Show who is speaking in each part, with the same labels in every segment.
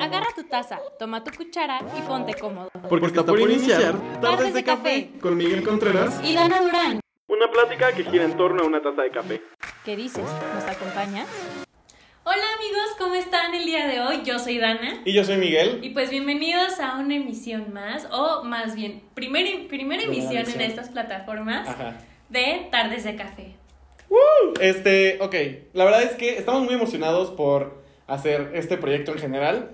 Speaker 1: Agarra tu taza, toma tu cuchara y ponte cómodo.
Speaker 2: Porque está por iniciar Tardes de Café con Miguel Contreras.
Speaker 1: Y Dana Durán,
Speaker 2: Una plática que gira en torno a una taza de café.
Speaker 1: ¿qué dices? ¿Nos acompañas? Hola amigos, ¿cómo están el día de hoy? Yo soy Dana.
Speaker 2: Y yo soy Miguel.
Speaker 1: Y pues bienvenidos a una emisión más, o más bien, primer, primera emisión en estas plataformas
Speaker 2: Ajá.
Speaker 1: de Tardes de Café.
Speaker 2: Este, ok. La verdad es que estamos muy emocionados por hacer este proyecto en general.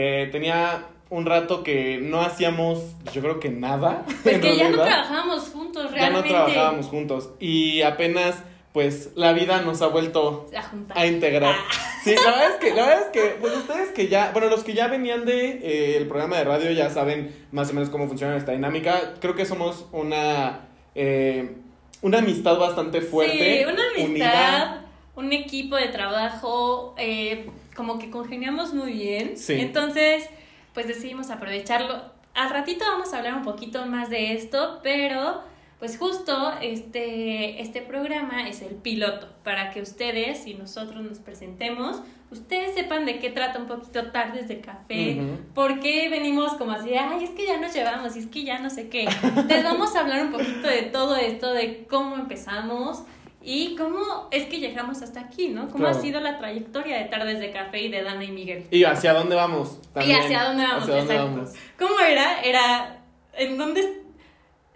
Speaker 2: Eh, tenía un rato que no hacíamos, yo creo que nada.
Speaker 1: Pues que ya no trabajábamos juntos
Speaker 2: Ya no
Speaker 1: realmente.
Speaker 2: trabajábamos juntos. Y apenas, pues, la vida nos ha vuelto
Speaker 1: A
Speaker 2: integrar.
Speaker 1: Ah.
Speaker 2: Sí, la verdad es que, la verdad es que, pues ustedes que ya, bueno, los que ya venían de eh, el programa de radio ya saben más o menos cómo funciona esta dinámica. Creo que somos una, eh, una amistad bastante fuerte.
Speaker 1: Sí, una amistad,
Speaker 2: unida.
Speaker 1: un equipo de trabajo, eh, como que congeniamos muy bien.
Speaker 2: Sí.
Speaker 1: Entonces, pues decidimos aprovecharlo. Al ratito vamos a hablar un poquito más de esto, pero pues justo este, este programa es el piloto para que ustedes y nosotros nos presentemos, ustedes sepan de qué trata un poquito tardes de café, por qué venimos como así, ay, es que ya nos llevamos, y es que ya no sé qué. Les vamos a hablar un poquito de todo esto, de cómo empezamos y cómo es que llegamos hasta aquí, ¿no? Cómo
Speaker 2: Claro.
Speaker 1: ha sido la trayectoria de Tardes de Café y de Dana y Miguel.
Speaker 2: Y hacia dónde vamos.
Speaker 1: y
Speaker 2: también.
Speaker 1: hacia dónde vamos,
Speaker 2: Hacia dónde
Speaker 1: exacto.
Speaker 2: vamos.
Speaker 1: ¿Cómo era? Era, ¿en dónde,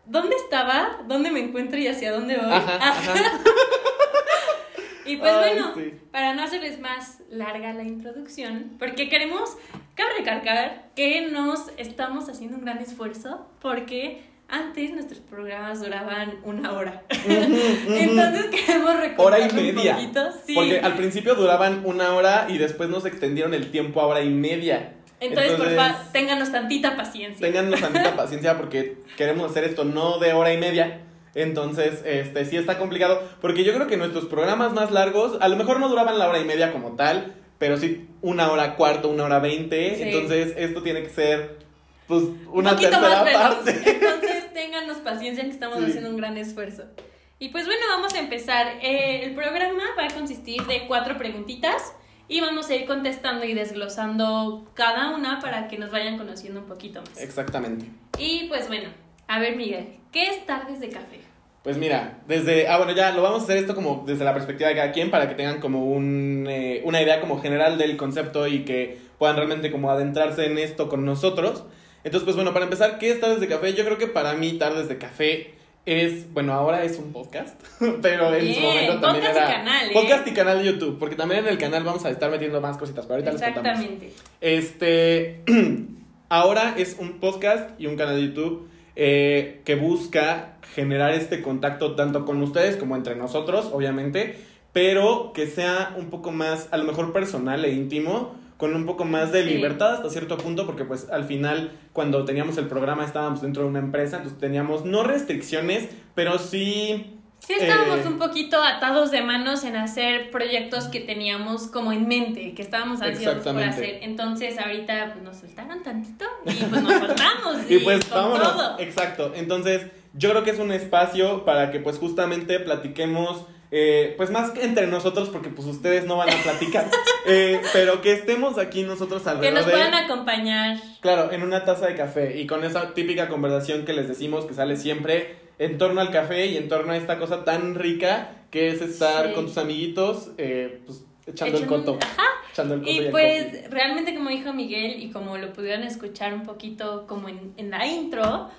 Speaker 1: dónde estaba? ¿Dónde me encuentro y hacia dónde voy?
Speaker 2: Ajá,
Speaker 1: Ah,
Speaker 2: ajá.
Speaker 1: Y pues
Speaker 2: Ay,
Speaker 1: bueno,
Speaker 2: sí.
Speaker 1: para no hacerles más larga la introducción, porque queremos, cabe recalcar que nos estamos haciendo un gran esfuerzo porque antes nuestros programas duraban una hora. Entonces queremos recortarlo
Speaker 2: Hora y
Speaker 1: un poquito. Sí.
Speaker 2: Porque al principio duraban una hora y después nos extendieron el tiempo a hora y media.
Speaker 1: Entonces, por favor, ténganos tantita paciencia.
Speaker 2: Téngannos tantita paciencia porque queremos hacer esto no de hora y media. Entonces, este sí está complicado. Porque yo creo que nuestros programas más largos, a lo mejor no duraban la hora y media como tal, pero sí una hora cuarto, una hora veinte.
Speaker 1: Sí.
Speaker 2: Entonces, esto tiene que ser, pues, una tercera parte.
Speaker 1: Entonces, ténganos paciencia que estamos
Speaker 2: Sí.
Speaker 1: haciendo un gran esfuerzo. Y pues bueno, vamos a empezar. Eh, el programa va a consistir de cuatro preguntitas y vamos a ir contestando y desglosando cada una para que nos vayan conociendo un poquito más.
Speaker 2: Exactamente.
Speaker 1: Y pues bueno, a ver Miguel, ¿qué es Tardes de Café?
Speaker 2: Pues mira, desde. Ah, bueno, ya lo vamos a hacer esto como desde la perspectiva de cada quien para que tengan como un, eh, una idea como general del concepto y que puedan realmente como adentrarse en esto con nosotros. Entonces, pues bueno, para empezar, ¿qué es Tardes de Café? Yo creo que para mí Tardes de Café es, bueno, ahora es un podcast, pero en su
Speaker 1: Bien,
Speaker 2: momento también
Speaker 1: podcast y
Speaker 2: era
Speaker 1: canal, ¿eh?
Speaker 2: podcast y canal de YouTube, porque también en el canal vamos a estar metiendo más cositas, pero ahorita les contamos.
Speaker 1: Exactamente.
Speaker 2: Este, ahora es un podcast y un canal de YouTube eh, que busca generar este contacto tanto con ustedes como entre nosotros, obviamente, pero que sea un poco más, a lo mejor personal e íntimo, con un poco más de libertad hasta cierto punto, porque pues al final cuando teníamos el programa estábamos dentro de una empresa, entonces teníamos no restricciones, pero sí...
Speaker 1: Sí estábamos
Speaker 2: eh,
Speaker 1: un poquito atados de manos en hacer proyectos que teníamos como en mente, que estábamos ansiosos por hacer. Entonces ahorita pues, nos soltaron tantito y pues nos soltamos
Speaker 2: Y
Speaker 1: y,
Speaker 2: pues
Speaker 1: con
Speaker 2: vámonos.
Speaker 1: todo.
Speaker 2: Exacto. Entonces, yo creo que es un espacio para que pues justamente platiquemos. Eh, pues más que entre nosotros, porque pues ustedes no van a platicar, eh, pero que estemos aquí nosotros
Speaker 1: Que
Speaker 2: alrededor
Speaker 1: nos
Speaker 2: de,
Speaker 1: puedan acompañar.
Speaker 2: claro, en una taza de café y con esa típica conversación que les decimos que sale siempre en torno al café y en torno a esta cosa tan rica que es estar
Speaker 1: Sí.
Speaker 2: con tus amiguitos, eh, pues echando el
Speaker 1: Echando
Speaker 2: coto,
Speaker 1: Ajá.
Speaker 2: echando el coto
Speaker 1: Y
Speaker 2: el
Speaker 1: pues
Speaker 2: coffee.
Speaker 1: realmente como dijo Miguel y como lo pudieron escuchar un poquito como en, en la intro,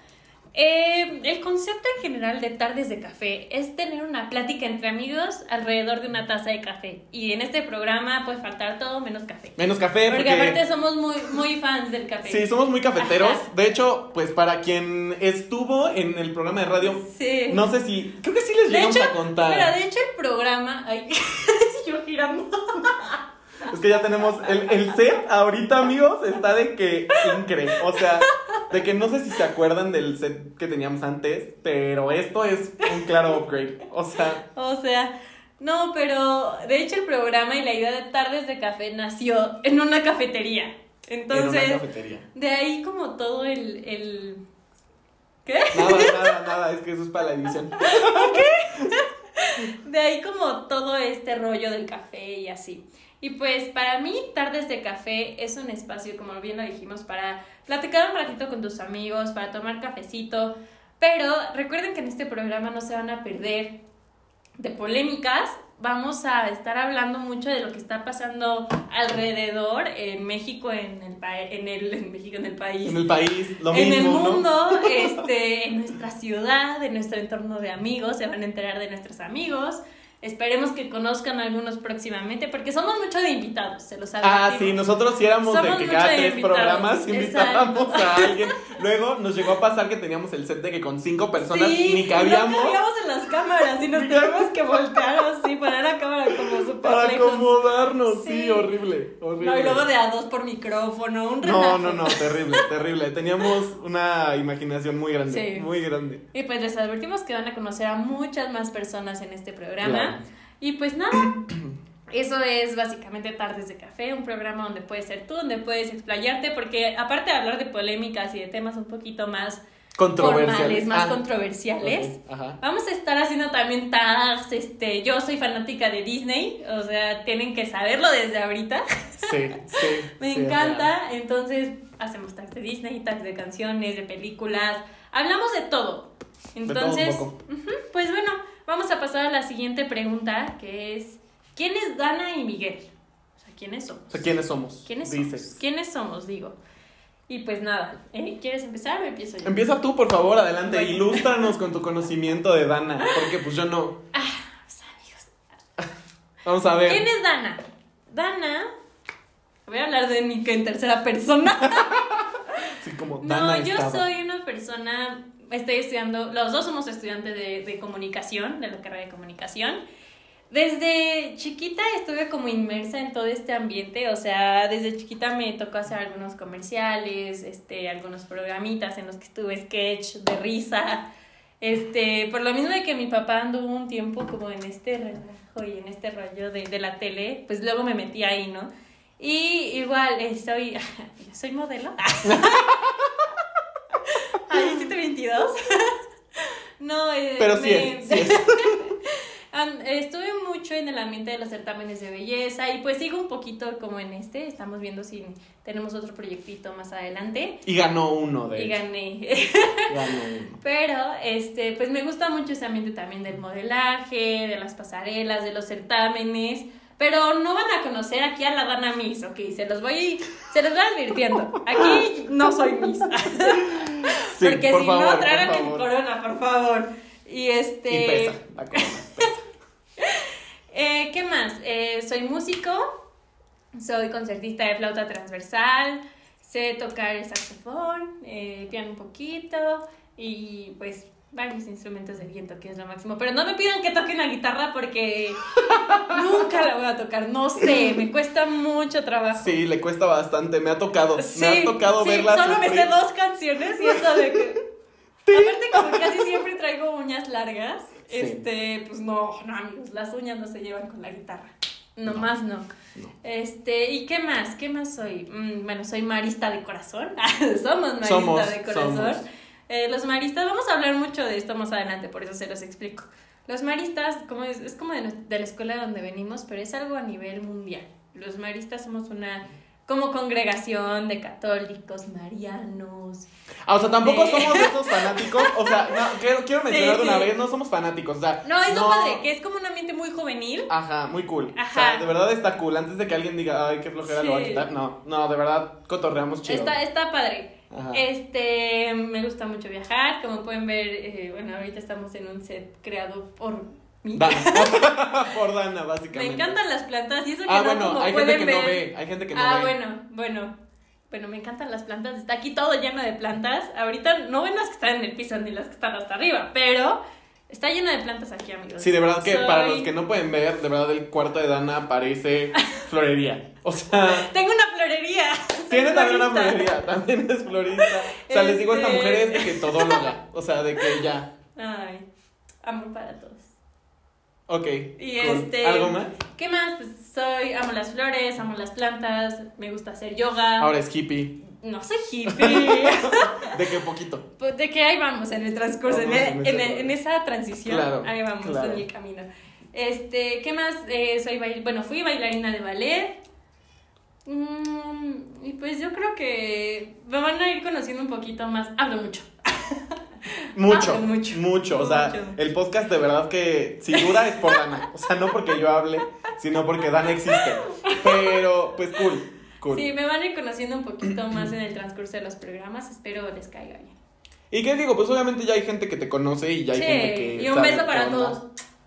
Speaker 1: eh, el concepto en general de tardes de café es tener una plática entre amigos alrededor de una taza de café. Y en este programa puede faltar todo menos café.
Speaker 2: menos café
Speaker 1: Porque, aparte somos muy, muy fans del café.
Speaker 2: Sí, somos muy cafeteros.
Speaker 1: Ajá.
Speaker 2: De hecho, pues para quien estuvo en el programa de radio,
Speaker 1: Sí.
Speaker 2: no sé si. Creo que sí les llegamos
Speaker 1: hecho,
Speaker 2: a contar.
Speaker 1: espera, de hecho el programa... Ay, yo girando.
Speaker 2: Es que ya tenemos. El, el set ahorita, amigos, está de que increíble. O sea, de que no sé si se acuerdan del set que teníamos antes, pero esto es un claro upgrade. O sea,
Speaker 1: O sea, no, pero de hecho el programa y la idea de tardes de café nació en una cafetería.
Speaker 2: en
Speaker 1: Entonces,
Speaker 2: una cafetería.
Speaker 1: de ahí como todo el, el... ¿Qué?
Speaker 2: Nada, nada, nada. Es que eso es para la edición.
Speaker 1: de ahí como todo este rollo del café y así. Y pues para mí, Tardes de Café es un espacio, como bien lo dijimos, para platicar un ratito con tus amigos, para tomar cafecito. Pero recuerden que en este programa no se van a perder de polémicas. Vamos a estar hablando mucho de lo que está pasando alrededor en México, en el, pa- en el, en México, en el país
Speaker 2: En el país, lo
Speaker 1: en
Speaker 2: mismo,
Speaker 1: el
Speaker 2: ¿no?
Speaker 1: mundo, este, en nuestra ciudad, en nuestro entorno de amigos, se van a enterar de nuestros amigos. Esperemos que conozcan a algunos próximamente, porque somos mucho de invitados, se los
Speaker 2: Ah,
Speaker 1: advertimos.
Speaker 2: sí, nosotros sí éramos
Speaker 1: Somos
Speaker 2: de que cada
Speaker 1: de
Speaker 2: tres
Speaker 1: invitados,
Speaker 2: programas invitábamos
Speaker 1: exacto.
Speaker 2: a alguien. Luego nos llegó a pasar que teníamos el set de que con cinco personas
Speaker 1: Sí,
Speaker 2: ni cabíamos
Speaker 1: No cabíamos en las cámaras y nos tuvimos que voltear así, poner la cámara como súper
Speaker 2: para
Speaker 1: lejos.
Speaker 2: acomodarnos. Sí,
Speaker 1: Sí.
Speaker 2: horrible, horrible.
Speaker 1: No, y luego de a dos por micrófono, un
Speaker 2: no,
Speaker 1: relajo.
Speaker 2: no, no, terrible, terrible. Teníamos una imaginación muy grande,
Speaker 1: Sí.
Speaker 2: muy grande.
Speaker 1: Y pues les advertimos que van a conocer a muchas más personas en este programa.
Speaker 2: Claro.
Speaker 1: Y pues nada, eso es básicamente Tardes de Café, un programa donde puedes ser tú, donde puedes explayarte, porque aparte de hablar de polémicas y de temas un poquito más
Speaker 2: Controversiales.
Speaker 1: formales, más
Speaker 2: Ah,
Speaker 1: controversiales,
Speaker 2: ok, Ajá.
Speaker 1: vamos a estar haciendo también tags, este, yo soy fanática de Disney, o sea, tienen que saberlo desde ahorita.
Speaker 2: Sí, sí.
Speaker 1: Me
Speaker 2: sí,
Speaker 1: encanta, entonces hacemos tags de Disney, tags de canciones, de películas, hablamos de todo.
Speaker 2: todo un
Speaker 1: Entonces,
Speaker 2: poco.
Speaker 1: pues bueno, vamos a pasar a la siguiente pregunta, que es, ¿quién es Dana y Miguel? O sea, ¿quiénes somos?
Speaker 2: O sea, ¿quiénes somos?
Speaker 1: ¿Quiénes
Speaker 2: Dices.
Speaker 1: somos? ¿Quiénes somos? Digo. Y pues nada, ¿eh? ¿quieres empezar o empiezo yo?
Speaker 2: Empieza tú, por favor, adelante.
Speaker 1: Bueno.
Speaker 2: Ilústranos con tu conocimiento de Dana, porque pues yo no.
Speaker 1: Pues, amigos,
Speaker 2: Vamos a ver.
Speaker 1: ¿Quién es Dana? Dana, voy a hablar de mí que en tercera persona.
Speaker 2: Sí, como
Speaker 1: No,
Speaker 2: Dana
Speaker 1: yo
Speaker 2: estaba.
Speaker 1: soy una persona, estoy estudiando, los dos somos estudiantes de, de comunicación, de la carrera de comunicación. Desde chiquita estuve como inmersa en todo este ambiente, o sea, desde chiquita me tocó hacer algunos comerciales, este, algunos programitas en los que estuve sketch de risa, este, por lo mismo de que mi papá anduvo un tiempo como en este relajo y en este rollo de, de la tele, pues luego me metí ahí, ¿no? Y igual, eh, soy, soy modelo. Ay, 722. No, eh,
Speaker 2: Pero sí
Speaker 1: me-
Speaker 2: es, sí es.
Speaker 1: Estuve mucho en el ambiente de los certámenes de belleza y pues sigo un poquito como en este. Estamos viendo si tenemos otro proyectito más adelante.
Speaker 2: Y ganó uno de
Speaker 1: Y
Speaker 2: ellos.
Speaker 1: gané.
Speaker 2: Ganó uno.
Speaker 1: Pero, este, pues me gusta mucho ese ambiente también del modelaje, de las pasarelas, de los certámenes. Pero no van a conocer aquí a la Dana Miss, ok, se los voy, se los voy advirtiendo. Aquí no soy Miss.
Speaker 2: Sí,
Speaker 1: Porque
Speaker 2: por
Speaker 1: si
Speaker 2: favor,
Speaker 1: no, mi
Speaker 2: favor.
Speaker 1: corona, por favor. Y este.
Speaker 2: Y pesa, la corona, pesa.
Speaker 1: Eh, ¿Qué más? Eh, soy músico, soy concertista de flauta transversal, sé tocar el saxofón, eh, piano un poquito y pues varios instrumentos de viento, que es lo máximo. Pero no me pidan que toquen la guitarra porque nunca la voy a tocar, no sé, me cuesta mucho trabajo.
Speaker 2: Sí, le cuesta bastante. Me ha tocado.
Speaker 1: Sí,
Speaker 2: me ha tocado
Speaker 1: sí,
Speaker 2: verla.
Speaker 1: Solo me sé dos canciones y eso de que. Aparte, como casi siempre traigo uñas largas, este, pues no, no, amigos, las uñas no se llevan con la guitarra. No, más no.
Speaker 2: No.
Speaker 1: Este, ¿y qué más? ¿Qué más soy? Mm, bueno, soy marista de corazón. Somos marista
Speaker 2: Somos,
Speaker 1: de corazón.
Speaker 2: somos.
Speaker 1: Eh, los maristas, vamos a hablar mucho de esto más adelante, por eso se los explico. Los maristas, como es, es como de, de la escuela donde venimos, pero es algo a nivel mundial. Los maristas somos una como congregación de católicos, marianos.
Speaker 2: Ah, o sea, tampoco
Speaker 1: de-
Speaker 2: somos esos fanáticos. O sea, no, quiero, quiero mencionar
Speaker 1: Sí,
Speaker 2: de una
Speaker 1: sí.
Speaker 2: vez, no somos fanáticos. O sea,
Speaker 1: No, es lo padre, que es como un ambiente muy juvenil.
Speaker 2: Ajá, muy cool. O
Speaker 1: Ajá.
Speaker 2: sea, de verdad está cool. Antes de que alguien diga, ay, qué flojera lo va a
Speaker 1: Sí.
Speaker 2: quitar. No, no, de verdad, cotorreamos chido.
Speaker 1: Está, está padre.
Speaker 2: Ajá.
Speaker 1: Este, me gusta mucho viajar. Como pueden ver, eh, bueno, ahorita estamos en un set creado por mí.
Speaker 2: Dana. Por Dana, básicamente.
Speaker 1: Me encantan las plantas y eso que
Speaker 2: Ah,
Speaker 1: no
Speaker 2: bueno,
Speaker 1: como
Speaker 2: hay gente
Speaker 1: pueden
Speaker 2: que no
Speaker 1: ver.
Speaker 2: ve. Hay gente que no
Speaker 1: ah,
Speaker 2: ve.
Speaker 1: bueno, bueno. Bueno, me encantan las plantas. Está aquí todo lleno de plantas. Ahorita no ven las que están en el piso ni las que están hasta arriba, pero está lleno de plantas aquí, amigos.
Speaker 2: Sí, de verdad que
Speaker 1: Soy-
Speaker 2: para los que no pueden ver, de verdad el cuarto de Dana parece florería. O sea,
Speaker 1: Tengo una florería.
Speaker 2: Tiene también una florería, también es florista. O sea, les digo, esta
Speaker 1: Este-
Speaker 2: mujer es de que todóloga. O sea, de que ya.
Speaker 1: Ay, amor para todos.
Speaker 2: Ok.
Speaker 1: Y
Speaker 2: cool.
Speaker 1: este.
Speaker 2: ¿Algo más?
Speaker 1: ¿Qué más? Pues soy, amo las flores, amo las plantas, me gusta hacer yoga.
Speaker 2: Ahora es hippie.
Speaker 1: No soy hippie.
Speaker 2: ¿De qué poquito?
Speaker 1: Pues de que ahí vamos en el transcurso, en,
Speaker 2: en
Speaker 1: en-
Speaker 2: ese-
Speaker 1: en esa transición.
Speaker 2: Claro,
Speaker 1: ahí vamos
Speaker 2: claro.
Speaker 1: en el camino. Este, ¿qué más? Eh, soy bail- bueno, fui bailarina de ballet. Mm, y pues yo creo que me van a ir conociendo un poquito más. Hablo mucho.
Speaker 2: Mucho,
Speaker 1: Hablo mucho.
Speaker 2: mucho. O sea,
Speaker 1: Mucho.
Speaker 2: el podcast de verdad que si dura es por Dana. O sea, no porque yo hable, sino porque Dana existe. Pero, pues cool, cool.
Speaker 1: Sí, me van a ir conociendo un poquito más en el transcurso de los programas. Espero les caiga bien.
Speaker 2: ¿Y qué digo? Pues obviamente ya hay gente que te conoce y ya hay
Speaker 1: Sí,
Speaker 2: gente que.
Speaker 1: y un
Speaker 2: sabe
Speaker 1: beso para todos.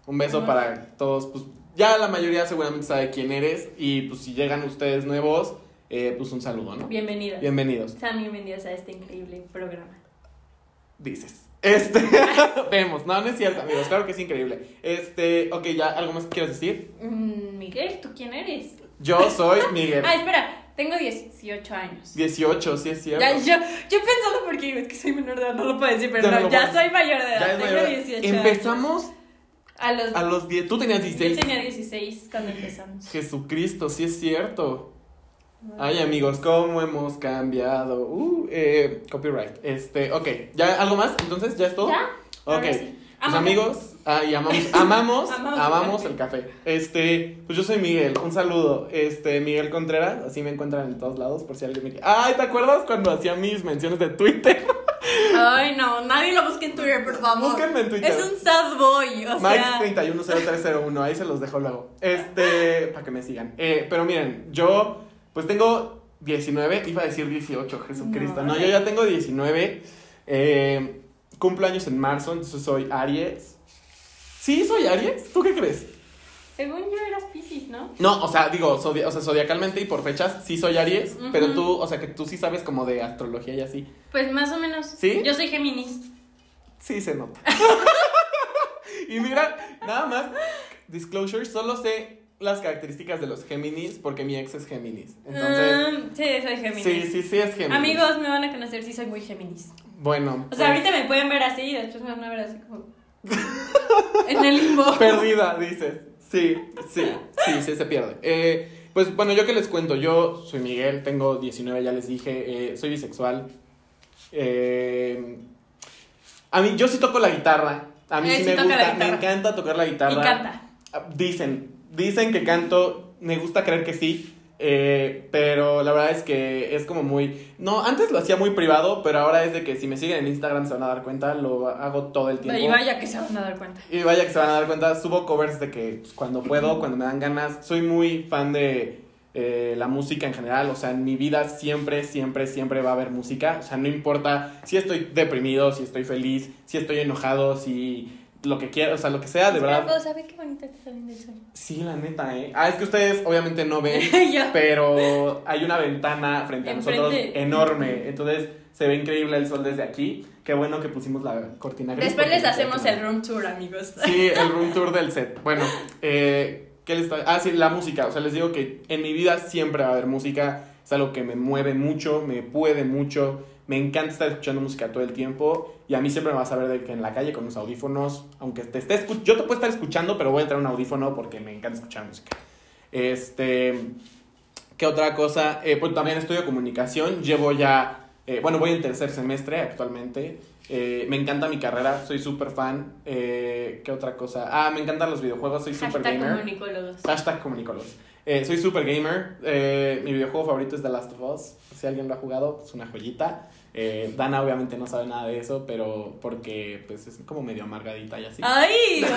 Speaker 2: Un beso para todos. Pues ya la mayoría seguramente sabe quién eres. Y pues si llegan ustedes nuevos, eh, pues un saludo, ¿no?
Speaker 1: Bienvenidos.
Speaker 2: Bienvenidos.
Speaker 1: Sean bienvenidos a este increíble programa.
Speaker 2: Dices. Este, vemos, no, no es cierto, amigos, claro que es increíble. Este, ok, ya, ¿algo más que quieras decir?
Speaker 1: Mm, Miguel, ¿tú quién eres?
Speaker 2: Yo soy Miguel.
Speaker 1: Ah, espera, tengo 18 años.
Speaker 2: 18, sí es cierto.
Speaker 1: Ya, yo, yo pensando porque digo, es que soy menor de edad, no lo puedo decir, pero
Speaker 2: Ya no
Speaker 1: no, ya soy mayor de edad, tengo
Speaker 2: mayor.
Speaker 1: 18
Speaker 2: Empezamos
Speaker 1: años. A los,
Speaker 2: a los 10, tú tenías
Speaker 1: yo
Speaker 2: 16.
Speaker 1: tenía 16 cuando empezamos.
Speaker 2: Jesucristo, sí es cierto. Ay, amigos, cómo hemos cambiado. Uh, eh, copyright. Este, ok, ¿ya algo más? Entonces, ¿ya es todo?
Speaker 1: ¿Ya?
Speaker 2: Ok. Pues
Speaker 1: Amo
Speaker 2: ay, amamos, amamos,
Speaker 1: Amamos
Speaker 2: amamos
Speaker 1: el
Speaker 2: el café. Este, pues yo soy Miguel, un saludo. Este, Miguel Contreras, así me encuentran en todos lados por si alguien me quiere. Ay, ¿te acuerdas cuando hacía mis menciones de Twitter?
Speaker 1: Ay, no, nadie lo busque en Twitter, por favor.
Speaker 2: Búsquenme en Twitter.
Speaker 1: Es un sad boy, o sea.
Speaker 2: Mike310301, ahí se los dejo luego. Este, para que me sigan. Eh, pero miren, yo pues tengo 19, iba a decir 18, Jesucristo. No,
Speaker 1: No.
Speaker 2: yo ya tengo 19. Eh, cumplo años en marzo, entonces soy Aries. ¿Sí soy Aries? ¿Tú qué crees?
Speaker 1: Según yo eras Pisces, ¿no?
Speaker 2: No, o sea, digo, zodi- o sea, zodiacalmente y por fechas, sí soy Aries, pero tú, o sea, que tú sí sabes como de astrología y así.
Speaker 1: Pues más o menos.
Speaker 2: ¿Sí?
Speaker 1: Yo soy Géminis.
Speaker 2: Sí se nota. y mira, nada más, disclosure, solo sé las características de los Géminis porque mi ex es Géminis. Entonces,
Speaker 1: Ah, sí, soy Géminis.
Speaker 2: sí, sí, sí es Géminis.
Speaker 1: Amigos, me van a conocer si soy muy Géminis.
Speaker 2: Bueno.
Speaker 1: O sea,
Speaker 2: pues,
Speaker 1: ahorita me pueden ver así y después me van a ver así como. en el limbo.
Speaker 2: Perdida, dices. Sí, sí, sí, sí, se pierde. Eh, pues bueno, yo que les cuento, yo soy Miguel, tengo 19, ya les dije, eh, soy bisexual. Eh, a mí, yo sí toco la guitarra. A mí sí,
Speaker 1: sí
Speaker 2: me gusta, me encanta tocar la guitarra.
Speaker 1: Y canta.
Speaker 2: Ah, Dicen, dicen que canto, me gusta creer que sí, eh, pero la verdad es que es como muy... No, antes lo hacía muy privado, pero ahora es de que si me siguen en Instagram se van a dar cuenta, lo hago todo el tiempo.
Speaker 1: Y vaya que se van a dar cuenta.
Speaker 2: Y vaya que se van a dar cuenta, subo covers de que pues, cuando puedo, cuando me dan ganas, soy muy fan de eh, la música en general, o sea, en mi vida siempre, siempre, siempre va a haber música, o sea, no importa si estoy deprimido, si estoy feliz, si estoy enojado, si lo que quiera, o sea, lo que sea, de verdad.
Speaker 1: Espera, ¿sabe qué bonita está saliendo el sol?
Speaker 2: Sí, la neta, ¿eh? Ah, es que ustedes obviamente no ven, pero hay una ventana frente a nosotros enorme, entonces se ve increíble el sol desde aquí. Qué bueno que pusimos la cortina gris.
Speaker 1: Después les hacemos el room tour, amigos.
Speaker 2: Sí, el room tour del set. Bueno, eh, ¿qué les está- Ah, sí, la música. O sea, les digo que en mi vida siempre va a haber música. Es algo que me mueve mucho, me puede mucho. Me encanta estar escuchando música todo el tiempo. Y a mí siempre me vas a ver de que en la calle con los audífonos, aunque te esté escuchando, yo te puedo estar escuchando, pero voy a traer un audífono porque me encanta escuchar música. Este, ¿qué otra cosa? Eh, pues también estudio comunicación. Llevo ya, eh, bueno, voy en tercer semestre actualmente. Eh, me encanta mi carrera, soy súper fan. Eh, ¿Qué otra cosa? Ah, me encantan los videojuegos, soy súper
Speaker 1: Hashtag
Speaker 2: gamer.
Speaker 1: comunicólogos.
Speaker 2: Hashtag comunicólogos. Eh, soy super gamer. Eh, mi videojuego favorito es The Last of Us. Si alguien lo ha jugado, es una joyita. Eh, Dana obviamente no sabe nada de eso, pero porque pues es como medio amargadita y así.
Speaker 1: ¡Ay!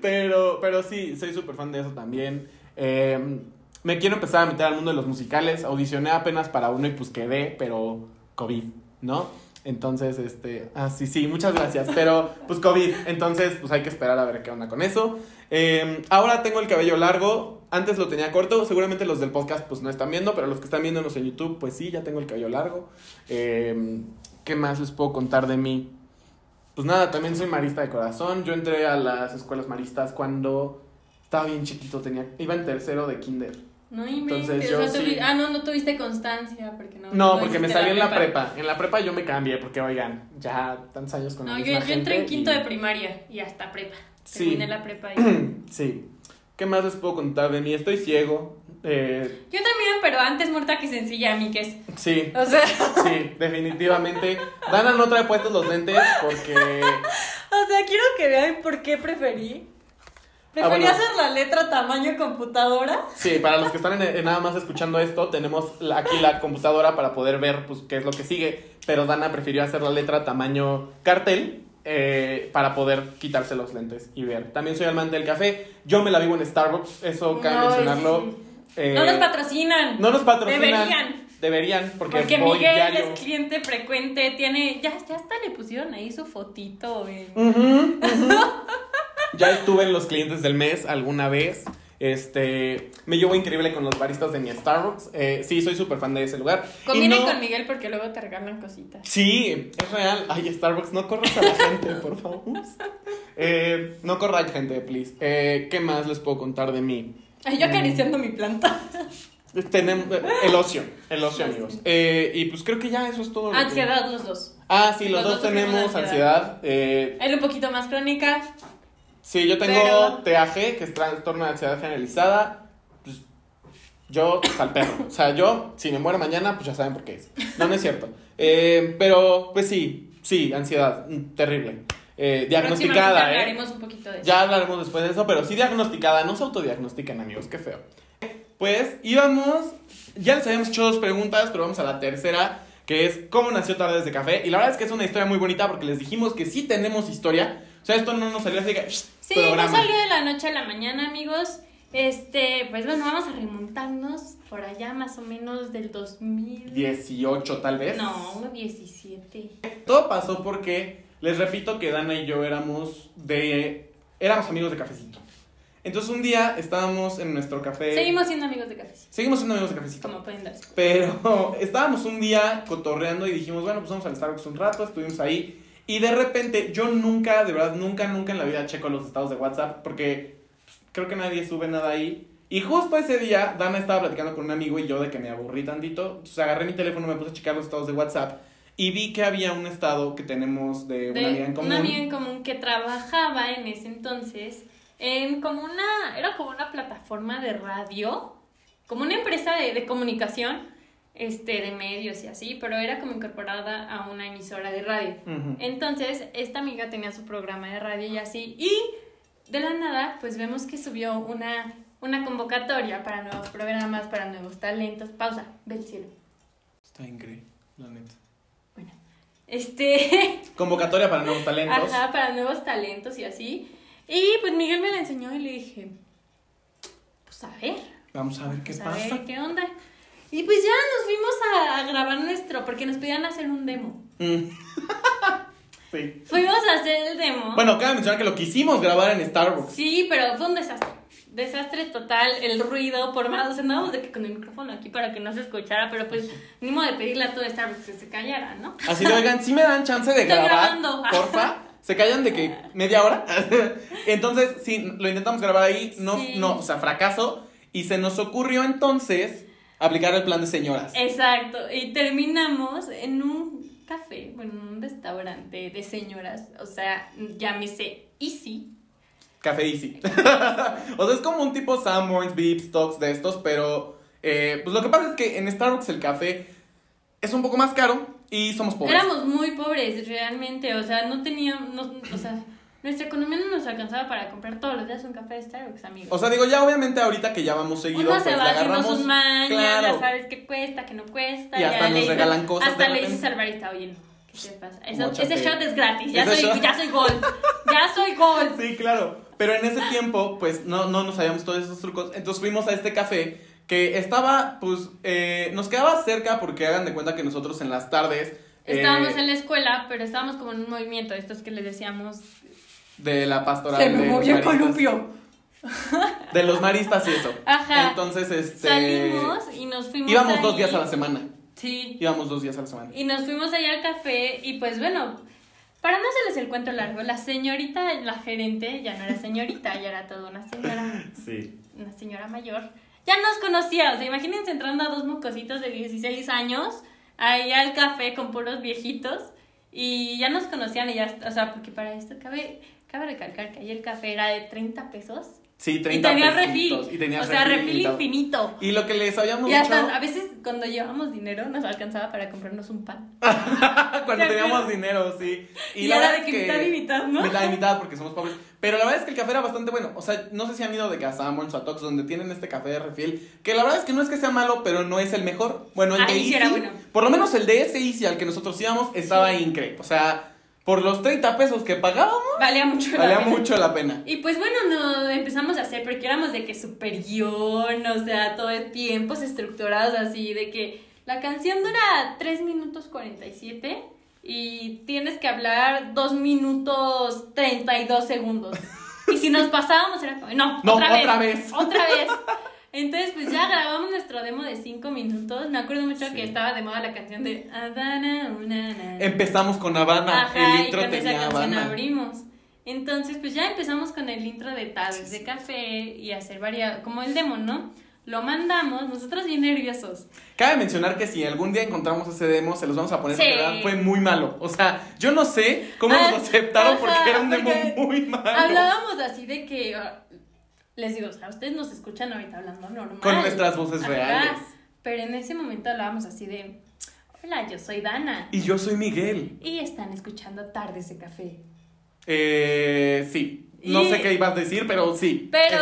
Speaker 2: Pero, pero sí, soy súper fan de eso también. Eh, me quiero empezar a meter al mundo de los musicales. Audicioné apenas para uno y pues quedé, pero COVID, ¿no? Entonces, este, ah, sí, sí, muchas gracias. Pero, pues COVID, entonces, pues hay que esperar a ver qué onda con eso. Eh, ahora tengo el cabello largo. Antes lo tenía corto. Seguramente los del podcast, pues no están viendo, pero los que están viéndonos en YouTube, pues sí, ya tengo el cabello largo. Eh, ¿Qué más les puedo contar de mí? Pues nada, también soy marista de corazón. Yo entré a las escuelas maristas cuando estaba bien chiquito, tenía, iba en tercero de kinder.
Speaker 1: No inventes.
Speaker 2: Entonces, yo
Speaker 1: sea, tuvi-
Speaker 2: sí.
Speaker 1: Ah, no, no tuviste constancia porque no.
Speaker 2: No, porque me salí en la prepa. En la prepa yo me cambié porque, oigan, ya tantos años con la
Speaker 1: No, yo,
Speaker 2: misma
Speaker 1: yo entré en quinto
Speaker 2: y-
Speaker 1: de primaria y hasta prepa.
Speaker 2: Sí.
Speaker 1: Terminé la prepa y.
Speaker 2: Sí. ¿Qué más les puedo contar de mí? Estoy ciego. Eh,
Speaker 1: Yo también, pero antes muerta que sencilla, a mí que es.
Speaker 2: sí,
Speaker 1: O sea,
Speaker 2: sí, definitivamente. Dana no trae puestos los lentes porque...
Speaker 1: o sea, quiero que vean por qué preferí.
Speaker 2: Ah, bueno.
Speaker 1: hacer la letra tamaño computadora.
Speaker 2: Sí, para los que están en- en nada más escuchando esto, tenemos aquí la computadora para poder ver pues, qué es lo que sigue. Pero Dana prefirió hacer la letra tamaño cartel eh, para poder quitarse los lentes y ver. También soy amante del café. Yo me la vivo en Starbucks, eso cabe
Speaker 1: No,
Speaker 2: mencionarlo.
Speaker 1: sí.
Speaker 2: Eh,
Speaker 1: no nos patrocinan.
Speaker 2: no nos patrocinan.
Speaker 1: Deberían.
Speaker 2: Deberían, porque,
Speaker 1: Porque
Speaker 2: voy
Speaker 1: Miguel
Speaker 2: diario.
Speaker 1: es cliente frecuente, tiene, ya, ya hasta le pusieron ahí su fotito. en-.
Speaker 2: ya estuve en los clientes del mes alguna vez. Este, me llevo increíble con los baristas de mi Starbucks. Eh, sí, soy súper fan de ese lugar. No-
Speaker 1: con Miguel porque luego te regalan cositas.
Speaker 2: Sí, es real. Ay, Starbucks, no corras a la gente, por favor. Eh, no corráis gente, please. Eh, ¿Qué más les puedo contar de mí?
Speaker 1: Ay, yo acariciando mi planta.
Speaker 2: Tenemos el ocio, el ocio, amigos. Y pues creo que ya eso es todo. lo que-
Speaker 1: Ansiedad los dos.
Speaker 2: Ah, sí, los,
Speaker 1: Los
Speaker 2: dos tenemos ansiedad. Eh,
Speaker 1: Él un poquito más crónica.
Speaker 2: Sí, yo tengo
Speaker 1: Pero-
Speaker 2: TAG, que es trastorno de ansiedad generalizada. Pues, yo, al perro. O sea, yo, si me muero mañana, pues ya saben por qué es. No, no es cierto. Eh, pero, pues sí, sí, ansiedad, mm, terrible. Eh, diagnosticada, ¿eh?
Speaker 1: hablaremos un poquito de eso.
Speaker 2: Ya hablaremos después de eso, pero sí diagnosticada, no se autodiagnostican, amigos, qué feo. Pues íbamos, ya les habíamos hecho dos preguntas, pero vamos a la tercera, que es ¿cómo nació Tardes de Café? Y la verdad es que es una historia muy bonita porque les dijimos que sí tenemos historia. O sea, esto no nos salió así que...
Speaker 1: Sí,
Speaker 2: programa.
Speaker 1: no salió de la noche a la mañana, amigos. Este, pues bueno, vamos a remontarnos por allá más o menos del 2000.
Speaker 2: 18 tal vez.
Speaker 1: No, 17.
Speaker 2: Todo pasó porque, les repito que Dana y yo éramos de... Éramos amigos de cafecito. Entonces un día estábamos en nuestro café...
Speaker 1: Seguimos siendo amigos de cafecito,
Speaker 2: Seguimos siendo amigos de cafecito.
Speaker 1: como pueden darse.
Speaker 2: Pero estábamos un día cotorreando y dijimos, bueno, pues vamos al Starbucks un rato, estuvimos ahí. Y de repente, yo nunca, de verdad, nunca, nunca en la vida checo los estados de WhatsApp porque creo que nadie sube nada ahí. Y justo ese día, Dana estaba platicando con un amigo y yo de que me aburrí tantito. Entonces agarré mi teléfono, me puse a checar los estados de WhatsApp y vi que había un estado que tenemos de,
Speaker 1: De
Speaker 2: una amiga en común.
Speaker 1: una amiga en común que trabajaba en ese entonces en como una, era como una plataforma de radio, como una empresa de, de comunicación, este, de medios y así, pero era como incorporada a una emisora de radio.
Speaker 2: Ujú.
Speaker 1: Entonces, esta amiga tenía su programa de radio y así, y de la nada, pues vemos que subió una, una convocatoria para nuevos programas, para nuevos talentos. Pausa, ve el cielo.
Speaker 2: Está increíble, la neta.
Speaker 1: Bueno, este,
Speaker 2: Convocatoria para nuevos talentos.
Speaker 1: ajá, para nuevos talentos y así. Y pues Miguel me la enseñó y le dije, pues a ver,
Speaker 2: Vamos a ver qué
Speaker 1: pues a
Speaker 2: pasa.
Speaker 1: ver qué onda. Y pues ya nos fuimos a, a grabar nuestro, porque nos pedían hacer un demo.
Speaker 2: Mm. sí.
Speaker 1: Fuimos a hacer el demo.
Speaker 2: Bueno, cabe mencionar que lo quisimos grabar en Starbucks.
Speaker 1: Sí, pero fue un desastre. Desastre total, el ruido, por más, o sea, andábamos de que con el micrófono aquí para que no se escuchara, pero pues ni modo de pedirle a todo Starbucks que se callara, ¿no?
Speaker 2: Así de, oigan, si me dan chance de
Speaker 1: Estoy
Speaker 2: grabar,
Speaker 1: grabando.
Speaker 2: porfa. Se callan de que media hora. entonces, sí, lo intentamos grabar ahí, no,
Speaker 1: Sí.
Speaker 2: no, o sea, fracaso. Y se nos ocurrió entonces aplicar el plan de señoras.
Speaker 1: Exacto, y terminamos en un café, bueno, en un restaurante de señoras, o sea, llámese Easy.
Speaker 2: Café Easy. o sea, es como un tipo Sanborns, Beeps, Talks de estos, pero eh, pues lo que pasa es que en Starbucks el café es un poco más caro y somos pobres.
Speaker 1: Éramos muy pobres, realmente, o sea, no teníamos, no- o sea, nuestra economía no nos alcanzaba para comprar todos los días un café de Starbucks, amigos.
Speaker 2: O sea, digo, ya obviamente ahorita que ya vamos seguido,
Speaker 1: Uno se
Speaker 2: pues
Speaker 1: va
Speaker 2: agarramos.
Speaker 1: sus mañas,
Speaker 2: claro.
Speaker 1: ya sabes qué cuesta, qué no cuesta.
Speaker 2: Y hasta
Speaker 1: ya
Speaker 2: nos
Speaker 1: dices-
Speaker 2: regalan cosas
Speaker 1: Hasta le dices al barista, oye, ¿qué te pasa? Eso- ese shot es gratis, ya soy,
Speaker 2: shot-
Speaker 1: ya soy gol, ya soy gol.
Speaker 2: Sí, claro. Pero en ese tiempo, pues no, no nos sabíamos todos esos trucos. Entonces fuimos a este café que estaba, pues, eh, nos quedaba cerca porque hagan de cuenta que nosotros en las tardes. eh,
Speaker 1: Estábamos en la escuela, pero estábamos como en un movimiento, estos que les decíamos.
Speaker 2: De la pastoral.
Speaker 1: Se me
Speaker 2: de
Speaker 1: movió el
Speaker 2: los maristas.
Speaker 1: columpio.
Speaker 2: De los maristas y eso.
Speaker 1: Ajá.
Speaker 2: Entonces, este.
Speaker 1: Salimos y nos fuimos.
Speaker 2: Íbamos dos días a la semana.
Speaker 1: Sí.
Speaker 2: Íbamos dos días a la semana.
Speaker 1: Y nos fuimos allá al café y pues bueno, para no hacerles el cuento largo, la señorita, la gerente, ya no era señorita, ya era toda una señora,
Speaker 2: Sí.
Speaker 1: una señora mayor. Ya nos conocía, o sea, imagínense entrando a dos mocositos de 16 años, ahí al café con puros viejitos, y ya nos conocían y ya, o sea, porque para esto cabe, cabe recalcar que ahí el café era de 30 pesos
Speaker 2: Sí,
Speaker 1: Y
Speaker 2: 30
Speaker 1: tenía
Speaker 2: pesitos,
Speaker 1: refil.
Speaker 2: Y tenía
Speaker 1: o sea, refil infinito.
Speaker 2: Y lo que les habíamos
Speaker 1: Y
Speaker 2: dicho
Speaker 1: hasta a veces cuando llevábamos dinero nos alcanzaba para comprarnos un pan.
Speaker 2: cuando
Speaker 1: ¿Te
Speaker 2: teníamos dinero, sí.
Speaker 1: Y,
Speaker 2: la
Speaker 1: era de
Speaker 2: es
Speaker 1: que mitad y mitad, ¿no?
Speaker 2: Mitad y mitad porque somos pobres. Pero la verdad es que el café era bastante bueno. O sea, no sé si han ido de casa a Monch o a Tox donde tienen este café de refil. Que la verdad es que no es que sea malo, pero no es el mejor. Bueno, el de
Speaker 1: Ahí sí
Speaker 2: Easy,
Speaker 1: era bueno.
Speaker 2: Por lo menos el de ese Easy al que nosotros íbamos estaba increíble. O sea, por los 30 pesos que pagábamos,
Speaker 1: Valía mucho la
Speaker 2: valía
Speaker 1: pena.
Speaker 2: mucho la pena.
Speaker 1: Y pues bueno, no empezamos a hacer porque éramos de que super guion, o sea, todo tiempos estructurados así, de que la canción dura 3 minutos 47 y tienes que hablar 2 minutos 32 segundos. Y si nos pasábamos era como, no,
Speaker 2: No,
Speaker 1: otra,
Speaker 2: otra
Speaker 1: vez,
Speaker 2: vez.
Speaker 1: otra vez. Entonces, pues ya grabamos nuestro demo de 5 minutos. Me acuerdo mucho
Speaker 2: Sí.
Speaker 1: que estaba de moda la canción de Havana, una, na.
Speaker 2: Empezamos con Habana.
Speaker 1: Ajá,
Speaker 2: el
Speaker 1: y
Speaker 2: intro
Speaker 1: con esa canción
Speaker 2: Habana.
Speaker 1: abrimos. Entonces, pues ya empezamos con el intro de tardes de café y hacer varias, como el demo, ¿no? Lo mandamos, nosotros bien nerviosos.
Speaker 2: Cabe mencionar que si algún día encontramos ese demo, se los vamos a poner
Speaker 1: Sí.
Speaker 2: verdad fue muy malo. O sea, yo no sé cómo
Speaker 1: Ah,
Speaker 2: nos aceptaron
Speaker 1: ajá,
Speaker 2: porque era un demo muy malo.
Speaker 1: Hablábamos así de que, ah, les digo, o sea, ustedes nos escuchan ahorita hablando normal.
Speaker 2: Con nuestras voces reales.
Speaker 1: Pero en ese momento hablábamos así de, hola, yo soy Dana.
Speaker 2: Y yo soy Miguel.
Speaker 1: Y están escuchando Tardes de Café.
Speaker 2: Eh, sí. No
Speaker 1: Y-
Speaker 2: sé qué ibas a decir, pero sí.
Speaker 1: Pero,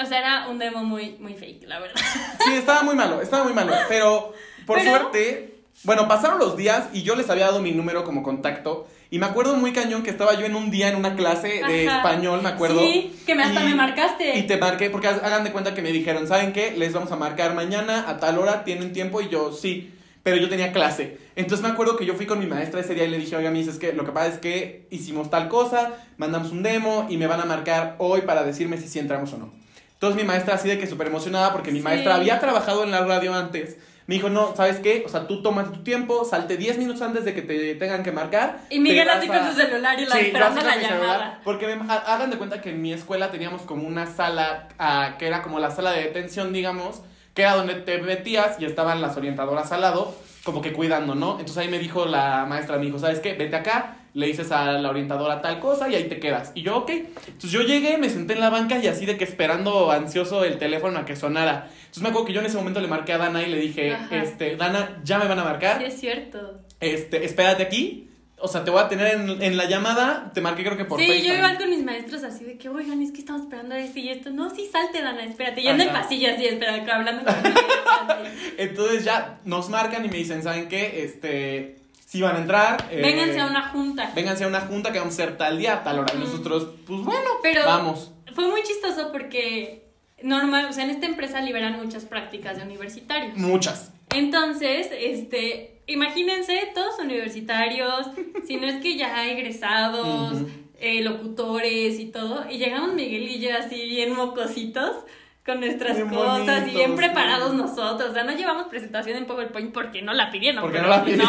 Speaker 1: o sea, era un demo muy, muy fake, la verdad.
Speaker 2: Sí, estaba muy malo, estaba muy malo. Pero, por
Speaker 1: Pero-
Speaker 2: suerte, bueno, pasaron los días y yo les había dado mi número como contacto. Y me acuerdo muy cañón que estaba yo en un día en una clase de
Speaker 1: Ajá.
Speaker 2: español, me acuerdo.
Speaker 1: Sí, que me- hasta
Speaker 2: Y-
Speaker 1: me marcaste.
Speaker 2: Y te marqué, porque ha- hagan de cuenta que me dijeron, ¿saben qué? Les vamos a marcar mañana a tal hora, ¿tienen tiempo? Y yo, sí. Pero yo tenía clase. Entonces me acuerdo que yo fui con mi maestra ese día y le dije, oiga, mis, es que lo que pasa es que hicimos tal cosa, mandamos un demo y me van a marcar hoy para decirme si sí entramos o no. Entonces mi maestra así de que súper emocionada porque mi
Speaker 1: Sí.
Speaker 2: maestra había trabajado en la radio antes. Me dijo, no, ¿sabes qué? O sea, tú tomas tu tiempo, salte 10 minutos antes de que te tengan que marcar.
Speaker 1: Y Miguel así
Speaker 2: vas
Speaker 1: con
Speaker 2: a-
Speaker 1: su celular y la
Speaker 2: Sí,
Speaker 1: esperando la
Speaker 2: celular,
Speaker 1: llamada.
Speaker 2: Porque me- ha- hagan de cuenta que en mi escuela teníamos como una sala ah, que era como la sala de detención, digamos, que era donde te metías y estaban las orientadoras al lado, como que cuidando, ¿no? Entonces ahí me dijo la maestra, me dijo, ¿sabes qué? Vete acá, le dices a la orientadora tal cosa y ahí te quedas. Y yo, ok. Entonces yo llegué, me senté en la banca y así de que esperando ansioso el teléfono a que sonara. Entonces me acuerdo que yo en ese momento le marqué a Dana y le dije,
Speaker 1: Ajá.
Speaker 2: este, Dana, ya me van a marcar
Speaker 1: Sí, es cierto.
Speaker 2: este, espérate aquí. O sea, te voy a tener en, en la llamada. Te marqué creo que por
Speaker 1: sí, yo igual con mis maestros así de que, oigan, es que estamos esperando esto y esto. No, sí, salte, Dana, espérate. Y ando en
Speaker 2: Ajá.
Speaker 1: pasillo así, espera, hablando con.
Speaker 2: Entonces ya nos marcan y me dicen, ¿saben qué? Este, si van a entrar. eh,
Speaker 1: Vénganse a una junta.
Speaker 2: Vénganse a una junta que vamos a hacer tal día, tal hora. Y
Speaker 1: Mm.
Speaker 2: nosotros, pues bueno,
Speaker 1: Pero
Speaker 2: vamos.
Speaker 1: fue muy chistoso porque normal, o sea, en esta empresa liberan muchas prácticas de universitarios.
Speaker 2: Muchas.
Speaker 1: Entonces, este, imagínense, todos universitarios, si no es que ya egresados, eh, locutores y todo, y llegamos Miguel y yo así bien mocositos con nuestras
Speaker 2: Bien
Speaker 1: cosas y bien
Speaker 2: sí.
Speaker 1: preparados nosotros, o sea, no llevamos presentación en PowerPoint porque no la pidieron.
Speaker 2: Porque
Speaker 1: pero
Speaker 2: no la pidieron.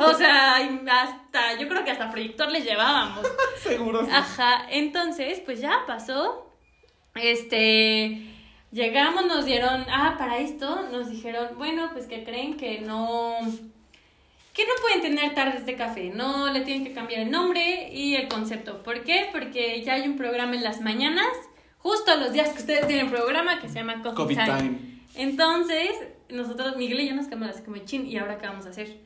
Speaker 1: O sea, hasta, yo creo que hasta proyector les llevábamos.
Speaker 2: Seguro. sí.
Speaker 1: Ajá, entonces, pues ya pasó. Este, llegamos, nos dieron, ah, para esto nos dijeron, bueno, pues que creen que no, que no pueden tener tardes de café, no le tienen que cambiar el nombre y el concepto. ¿Por qué? Porque ya hay un programa en las mañanas, justo los días que ustedes tienen programa, que se llama Coffee,
Speaker 2: Coffee
Speaker 1: Time.
Speaker 2: time.
Speaker 1: Entonces, nosotros, Miguel y yo nos quedamos así como chin, ¿y ahora qué vamos a hacer?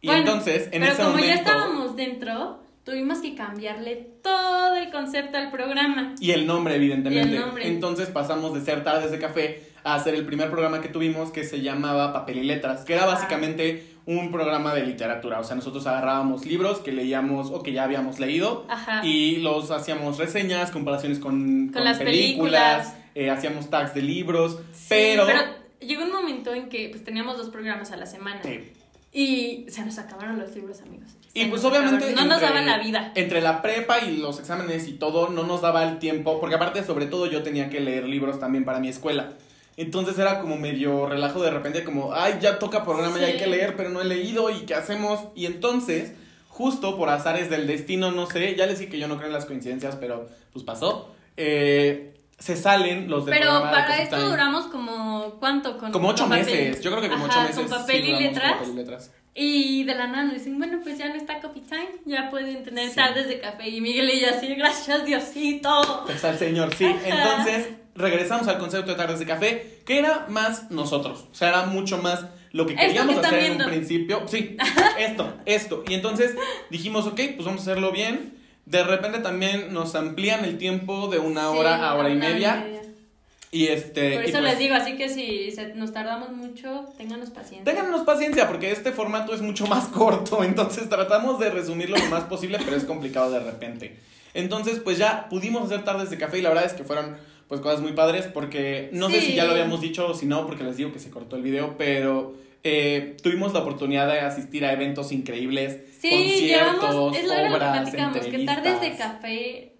Speaker 2: Y
Speaker 1: Bueno,
Speaker 2: entonces, en
Speaker 1: Pero
Speaker 2: ese
Speaker 1: como
Speaker 2: momento.
Speaker 1: ya estábamos dentro, tuvimos que cambiarle todo el concepto al programa.
Speaker 2: Y el nombre, evidentemente.
Speaker 1: Y el nombre.
Speaker 2: Entonces pasamos de ser tardes de café a hacer el primer programa que tuvimos que se llamaba Papel y Letras, que era básicamente un programa de literatura. O sea, nosotros agarrábamos libros que leíamos o que ya habíamos leído
Speaker 1: Ajá.
Speaker 2: y los hacíamos reseñas, comparaciones con,
Speaker 1: Con las películas.
Speaker 2: eh, hacíamos tags de libros,
Speaker 1: Sí,
Speaker 2: pero...
Speaker 1: llegó un momento en que pues teníamos dos programas a la semana.
Speaker 2: eh,
Speaker 1: Y se nos acabaron los libros, amigos. Se
Speaker 2: Y pues obviamente...
Speaker 1: acabaron. No nos daban la vida.
Speaker 2: Entre la prepa y los exámenes y todo, no nos daba el tiempo, porque aparte, sobre todo, yo tenía que leer libros también para mi escuela. Entonces era como medio relajo de repente, como, ay, ya toca programa, ya hay
Speaker 1: Sí.
Speaker 2: que leer, pero no he leído, ¿y qué hacemos? Y entonces, justo por azares del destino, no sé, ya les dije que yo no creo en las coincidencias, pero pues pasó. eh, se salen los del
Speaker 1: Pero
Speaker 2: programa
Speaker 1: para esto
Speaker 2: Time.
Speaker 1: duramos como, ¿cuánto? Con,
Speaker 2: Como ocho
Speaker 1: con
Speaker 2: meses, yo creo que como
Speaker 1: Ajá,
Speaker 2: ocho meses.
Speaker 1: Con papel
Speaker 2: sí,
Speaker 1: y letras.
Speaker 2: papel y letras.
Speaker 1: Y de la nada nos dicen, bueno, pues ya no está coffee time, ya pueden tener
Speaker 2: Sí.
Speaker 1: tardes de café. Y Miguel y yo así, gracias Diosito.
Speaker 2: Pues al señor, sí.
Speaker 1: Ajá.
Speaker 2: Entonces, regresamos al concepto de tardes de café, que era más nosotros. O sea, era mucho más lo que queríamos
Speaker 1: que
Speaker 2: hacer en un principio. Sí, esto, esto. Y entonces dijimos, ok, pues vamos a hacerlo bien. De repente también nos amplían el tiempo de una
Speaker 1: Sí,
Speaker 2: hora a hora y media. Y este.
Speaker 1: Por eso
Speaker 2: pues,
Speaker 1: les digo, así que si se- nos tardamos mucho, ténganos paciencia.
Speaker 2: Téngannos paciencia porque este formato es mucho más corto, entonces tratamos de resumirlo lo más posible, pero es complicado de repente. Entonces, pues ya pudimos hacer tardes de café y la verdad es que fueron pues cosas muy padres porque no sé si ya lo habíamos dicho o si no, porque les digo que se cortó el video, pero eh, tuvimos la oportunidad de asistir a eventos increíbles,
Speaker 1: Sí,
Speaker 2: conciertos,
Speaker 1: llevamos, es lo que
Speaker 2: obras,
Speaker 1: platicamos, que Tardes de. Café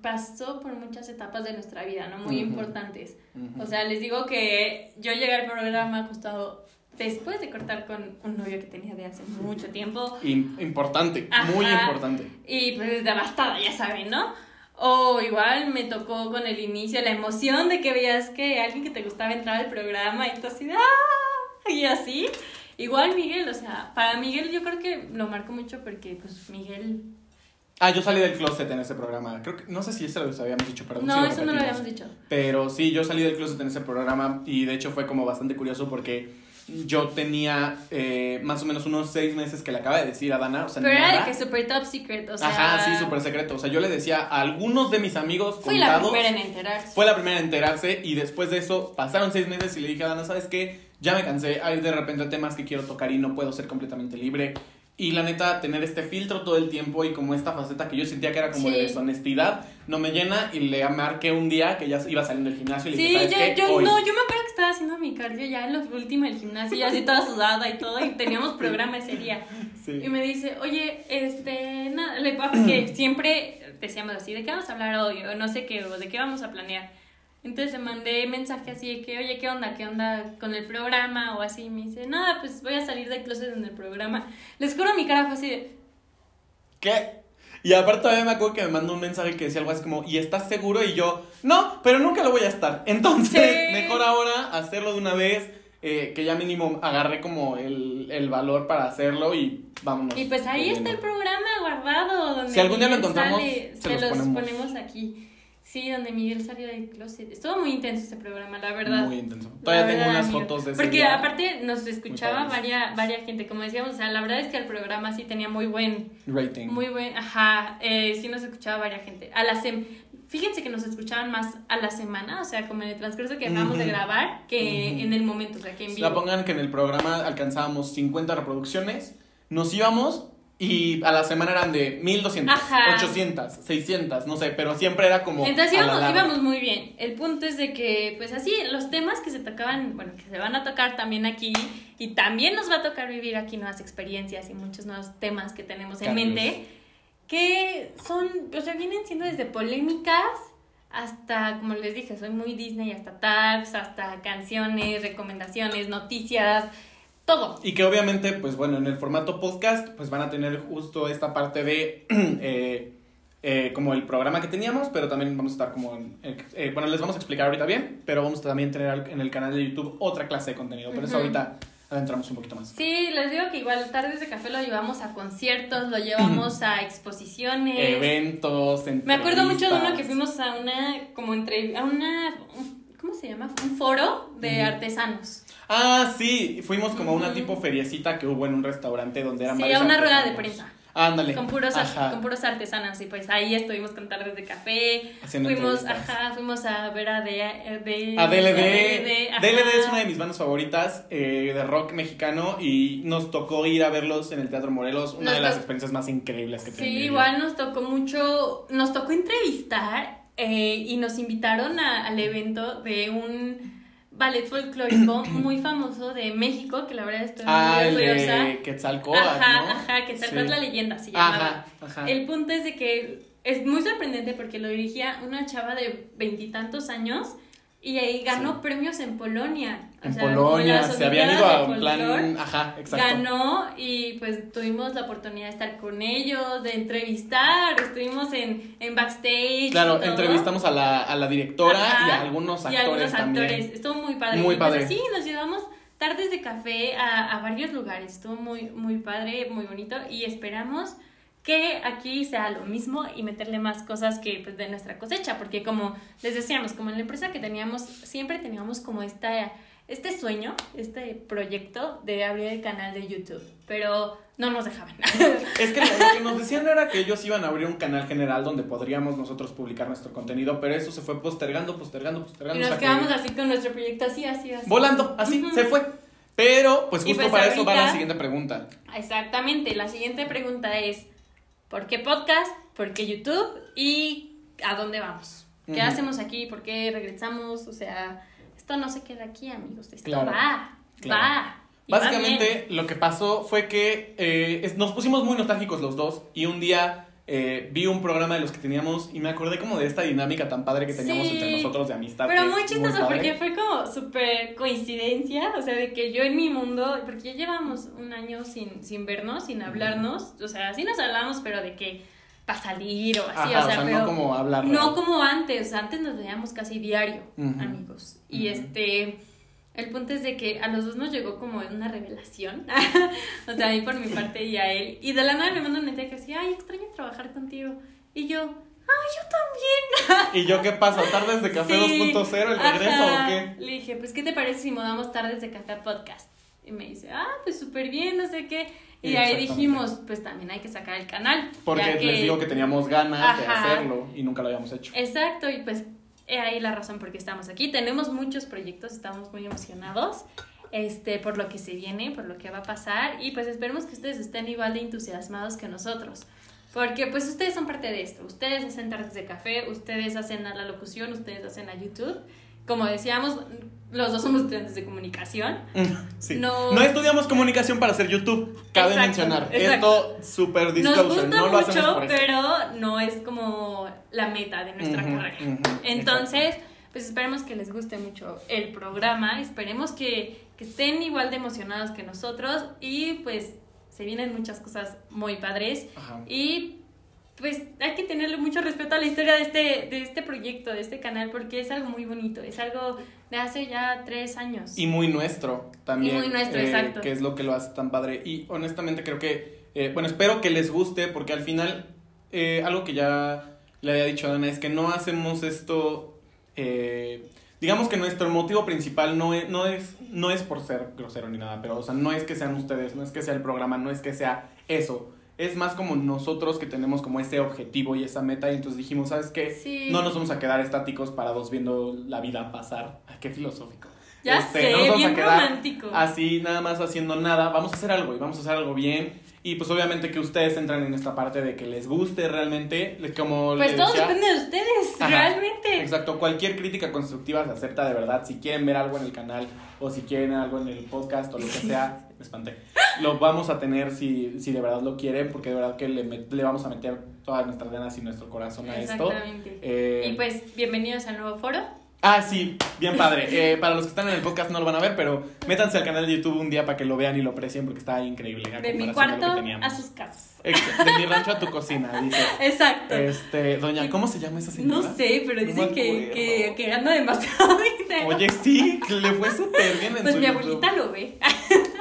Speaker 1: pasó por muchas etapas de nuestra vida, ¿no? Muy importantes. O sea, les digo que yo llegué al programa justo después de cortar con un novio que tenía de hace mucho tiempo
Speaker 2: Im- importante,
Speaker 1: Ajá.
Speaker 2: muy importante.
Speaker 1: y pues devastada, ya saben, ¿no? O igual me tocó con el inicio la emoción de que veías que alguien que te gustaba entrar al programa y tú así, ¡ah! y así. Igual Miguel, o sea, para Miguel yo creo que lo marco mucho porque pues Miguel...
Speaker 2: Ah, yo salí del closet en ese programa. Creo que no sé si eso lo habíamos dicho, pero
Speaker 1: No, eso no lo habíamos dicho.
Speaker 2: Pero sí, yo salí del closet en ese programa y de hecho fue como bastante curioso porque yo tenía eh, más o menos unos seis meses que le acaba de decir a Dana. O sea,
Speaker 1: Pero era de que super top secret, o sea...
Speaker 2: Ajá, sí, súper secreto. O sea, yo le decía a algunos de mis amigos
Speaker 1: Fui la primera en enterarse.
Speaker 2: Fue la primera en enterarse y después de eso pasaron seis meses y le dije a Dana, ¿sabes qué? Ya me cansé, hay de repente temas que quiero tocar y no puedo ser completamente libre. Y la neta, tener este filtro todo el tiempo y como esta faceta que yo sentía que era como de
Speaker 1: Sí.
Speaker 2: deshonestidad, no me llena y le marqué un día que ya iba saliendo del gimnasio y le dije, ¿sabes
Speaker 1: yo, yo
Speaker 2: Hoy".
Speaker 1: no, yo me acuerdo que estaba haciendo mi cardio ya en lo último del gimnasio, ya así toda sudada y todo, y teníamos programa ese día.
Speaker 2: Sí.
Speaker 1: Y me dice, oye, este, nada, le porque siempre decíamos así, ¿de qué vamos a hablar hoy? O no sé qué, o de qué vamos a planear. Entonces le mandé mensaje así de que, oye, ¿qué onda? ¿Qué onda con el programa? O así, y me dice, nada, pues voy a salir del closet en el programa. Les juro, mi cara fue así de,
Speaker 2: ¿Qué? Y aparte todavía me acuerdo que me mandó un mensaje que decía algo así como, ¿y estás seguro? Y yo, no, pero nunca lo voy a estar. Entonces,
Speaker 1: Sí.
Speaker 2: mejor ahora hacerlo de una vez, eh, que ya mínimo agarré como el, el valor para hacerlo y vámonos.
Speaker 1: Y pues ahí
Speaker 2: de
Speaker 1: está el programa guardado. Donde
Speaker 2: Si algún día lo encontramos,
Speaker 1: sale,
Speaker 2: se
Speaker 1: se,
Speaker 2: los
Speaker 1: los
Speaker 2: ponemos.
Speaker 1: ponemos. aquí. Sí, donde Miguel salió del closet. Estuvo muy intenso ese programa, la verdad.
Speaker 2: Muy intenso. Todavía tengo unas
Speaker 1: amigo.
Speaker 2: fotos de ese
Speaker 1: Porque
Speaker 2: día.
Speaker 1: aparte nos escuchaba
Speaker 2: padres.
Speaker 1: varia, varia gente, como decíamos, o sea, la verdad es que el programa sí tenía muy buen,
Speaker 2: Rating.
Speaker 1: muy buen, ajá, eh, sí nos escuchaba varia gente. A la sem Fíjense que nos escuchaban más a la semana, o sea, como en el transcurso que acabamos de
Speaker 2: Ujú.
Speaker 1: grabar, que
Speaker 2: Ujú.
Speaker 1: en el momento, o sea, que en vivo.
Speaker 2: La pongan que en el programa alcanzábamos 50 reproducciones, nos íbamos y a la semana eran de 1200,
Speaker 1: Ajá.
Speaker 2: 800, 600, no sé, pero siempre era como.
Speaker 1: Entonces
Speaker 2: la
Speaker 1: íbamos, muy bien. El punto es de que, pues así, los temas que se tocaban, bueno, que se van a tocar también aquí, y también nos va a tocar vivir aquí nuevas experiencias y muchos nuevos temas que tenemos en mente, que son, o sea, vienen siendo desde polémicas hasta, como les dije, soy muy Disney, hasta tags, hasta canciones, recomendaciones, noticias, todo.
Speaker 2: Y que obviamente, pues bueno, en el formato podcast, pues van a tener justo esta parte de. eh, eh, como el programa que teníamos, pero también vamos a estar como. en- eh, bueno, les vamos a explicar ahorita bien, pero vamos a también tener en el canal de YouTube otra clase de contenido. Por eso ahorita adentramos un poquito más.
Speaker 1: Sí, les digo que igual tardes de café lo llevamos a conciertos, lo llevamos a exposiciones.
Speaker 2: Eventos,
Speaker 1: Me acuerdo mucho de uno que fuimos a una, como entre, a una, un- ¿cómo se llama? Un foro de
Speaker 2: Ujú.
Speaker 1: artesanos.
Speaker 2: Ah, sí, fuimos como a una tipo feriecita que hubo en un restaurante donde eran
Speaker 1: Sí, a una rueda de prensa.
Speaker 2: Ándale.
Speaker 1: Con puros,
Speaker 2: Ajá.
Speaker 1: con puros artesanos. Y pues ahí estuvimos con tardes de café.
Speaker 2: Haciendo
Speaker 1: fuimos, ajá, fuimos a ver a de, de
Speaker 2: A DLD.
Speaker 1: DLD, ajá.
Speaker 2: DLD es una de mis bandas favoritas eh, de rock mexicano y nos tocó ir a verlos en el Teatro Morelos, una
Speaker 1: Nos
Speaker 2: de las experiencias más increíbles que
Speaker 1: Sí,
Speaker 2: tenía.
Speaker 1: igual nos tocó mucho, nos tocó entrevistar eh, y nos invitaron a- al evento de un ballet folclórico muy famoso de México, que la verdad estoy
Speaker 2: Ah,
Speaker 1: muy orgullosa.
Speaker 2: de Quetzalcóatl,
Speaker 1: Ajá,
Speaker 2: ¿no?
Speaker 1: ajá, que tal
Speaker 2: Sí.
Speaker 1: la leyenda se llamaba.
Speaker 2: Ajá, ajá.
Speaker 1: El punto es de que es muy sorprendente porque lo dirigía una chava de veintitantos años y ahí ganó
Speaker 2: Sí.
Speaker 1: premios en Polonia. O
Speaker 2: En
Speaker 1: sea,
Speaker 2: Polonia, se habían ido a un plan... Ajá, exacto.
Speaker 1: Ganó y pues tuvimos la oportunidad de estar con ellos, de entrevistar, estuvimos en, en backstage.
Speaker 2: Claro, entrevistamos a la, a la directora
Speaker 1: Ajá,
Speaker 2: y a algunos
Speaker 1: y
Speaker 2: actores
Speaker 1: algunos
Speaker 2: también.
Speaker 1: actores. Estuvo muy padre.
Speaker 2: Muy
Speaker 1: y pues
Speaker 2: padre.
Speaker 1: así nos llevamos tardes de café a, a varios lugares. Estuvo muy, muy padre, muy bonito y esperamos que aquí sea lo mismo y meterle más cosas que pues, de nuestra cosecha, porque como les decíamos, como en la empresa que teníamos, siempre teníamos como esta, este sueño, este proyecto de abrir el canal de YouTube, pero no nos dejaban.
Speaker 2: Es que lo que nos decían era que ellos iban a abrir un canal general donde podríamos nosotros publicar nuestro contenido, pero eso se fue postergando, postergando, postergando.
Speaker 1: Y nos
Speaker 2: que-
Speaker 1: quedamos así con nuestro proyecto, así, así, así.
Speaker 2: Volando, así, se fue. Pero, pues justo
Speaker 1: pues
Speaker 2: para eso va la siguiente pregunta.
Speaker 1: Exactamente, la siguiente pregunta es, ¿por qué podcast? ¿Por qué YouTube? ¿Y a dónde vamos? ¿Qué hacemos aquí? ¿Por qué regresamos? O sea, esto no se queda aquí, amigos, esto
Speaker 2: Claro,
Speaker 1: va,
Speaker 2: claro.
Speaker 1: va.
Speaker 2: Básicamente lo que pasó fue que eh, nos pusimos muy nostálgicos los dos y un día eh, vi un programa de los que teníamos y me acordé como de esta dinámica tan padre que teníamos
Speaker 1: Sí.
Speaker 2: entre nosotros de amistad.
Speaker 1: Pero muy chistoso
Speaker 2: padre.
Speaker 1: porque fue como súper coincidencia, o sea, de que yo en mi mundo, porque ya llevamos un año sin, sin vernos, sin hablarnos, o sea, sí nos hablamos, pero de que para salir o así,
Speaker 2: Ajá,
Speaker 1: o sea, pero
Speaker 2: no como hablar.
Speaker 1: no como antes, o sea, antes nos veíamos casi diario,
Speaker 2: Ujú.
Speaker 1: amigos. Y
Speaker 2: Ujú.
Speaker 1: este, el punto es de que a los dos nos llegó como una revelación, o sea, a mí por mi parte y a él, y de la nada me manda un mensaje así, ay, extraño trabajar contigo, y yo, ay, yo también.
Speaker 2: ¿Y yo qué pasa? ¿Tardes de café
Speaker 1: Sí,
Speaker 2: 2.0 el regreso
Speaker 1: ajá.
Speaker 2: o qué?
Speaker 1: Le dije, pues, ¿qué te parece si mudamos tardes de café a podcast? Y me dice, ah, pues súper bien, no sé qué. Y ahí dijimos, pues también hay que sacar el canal.
Speaker 2: Porque
Speaker 1: ya
Speaker 2: les digo que teníamos ganas de
Speaker 1: Ajá.
Speaker 2: hacerlo y nunca lo habíamos hecho.
Speaker 1: Exacto, y pues he ahí la razón por qué estamos aquí. Tenemos muchos proyectos, estamos muy emocionados este, por lo que se viene, por lo que va a pasar y pues esperemos que ustedes estén igual de entusiasmados que nosotros. Porque pues ustedes son parte de esto, ustedes hacen tardes de café, ustedes hacen la locución, ustedes hacen a YouTube. Como decíamos, los dos somos estudiantes de comunicación.
Speaker 2: Sí.
Speaker 1: No-
Speaker 2: No, estudiamos comunicación para hacer YouTube, cabe
Speaker 1: Exacto,
Speaker 2: mencionar.
Speaker 1: exacto.
Speaker 2: Esto, super
Speaker 1: Nos gusta
Speaker 2: no lo
Speaker 1: mucho, pero no es como la meta de nuestra carrera. Entonces, pues esperemos que les guste mucho el programa, esperemos que, que estén igual de emocionados que nosotros y pues se vienen muchas cosas muy padres
Speaker 2: Ajá.
Speaker 1: y pues hay que tenerle mucho respeto a la historia de este, de este proyecto, de este canal, porque es algo muy bonito, es algo de hace ya tres años.
Speaker 2: Y muy nuestro también.
Speaker 1: Y muy nuestro,
Speaker 2: eh,
Speaker 1: exacto.
Speaker 2: Que es lo que lo hace tan padre. Y honestamente creo que, eh, bueno, espero que les guste porque al final, eh, algo que ya le había dicho a Ana es que no hacemos esto, eh, digamos que nuestro motivo principal no es, no, es, no es por ser grosero ni nada, pero o sea, no es que sean ustedes, no es que sea el programa, no es que sea eso. Es más como nosotros que tenemos como ese objetivo y esa meta y entonces dijimos, ¿sabes qué?
Speaker 1: Sí.
Speaker 2: No nos vamos a quedar estáticos parados viendo la vida pasar. Ay, qué filosófico.
Speaker 1: Ya
Speaker 2: Este,
Speaker 1: sé,
Speaker 2: no nos vamos
Speaker 1: bien
Speaker 2: a quedar
Speaker 1: romántico.
Speaker 2: Así, nada más haciendo nada. Vamos a hacer algo y vamos a hacer algo bien. Y pues obviamente que ustedes entran en esta parte de que les guste realmente. Como
Speaker 1: Pues
Speaker 2: les
Speaker 1: todo
Speaker 2: decía,
Speaker 1: depende de ustedes,
Speaker 2: Ajá.
Speaker 1: realmente.
Speaker 2: Exacto, cualquier crítica constructiva se acepta de verdad. Si quieren ver algo en el canal o si quieren algo en el podcast o lo que sea, me espanté. Lo vamos a tener si, si de verdad lo quieren, porque de verdad que le, met- le vamos a meter todas nuestras ganas y nuestro corazón a esto.
Speaker 1: Exactamente.
Speaker 2: Eh,
Speaker 1: Y pues, bienvenidos al nuevo foro.
Speaker 2: Ah, sí, bien padre. Eh, para los que están en el podcast no lo van a ver, pero métanse al canal de YouTube un día para que lo vean y lo aprecien porque está increíble.
Speaker 1: De mi cuarto a sus casas.
Speaker 2: De mi rancho a tu cocina, dices.
Speaker 1: Exacto.
Speaker 2: Este, doña, ¿cómo se llama esa señora?
Speaker 1: No sé, pero
Speaker 2: No
Speaker 1: dicen que, que, que gana demasiado dinero.
Speaker 2: Oye, sí, le fue súper bien en
Speaker 1: pues
Speaker 2: su
Speaker 1: mi
Speaker 2: YouTube.
Speaker 1: abuelita lo ve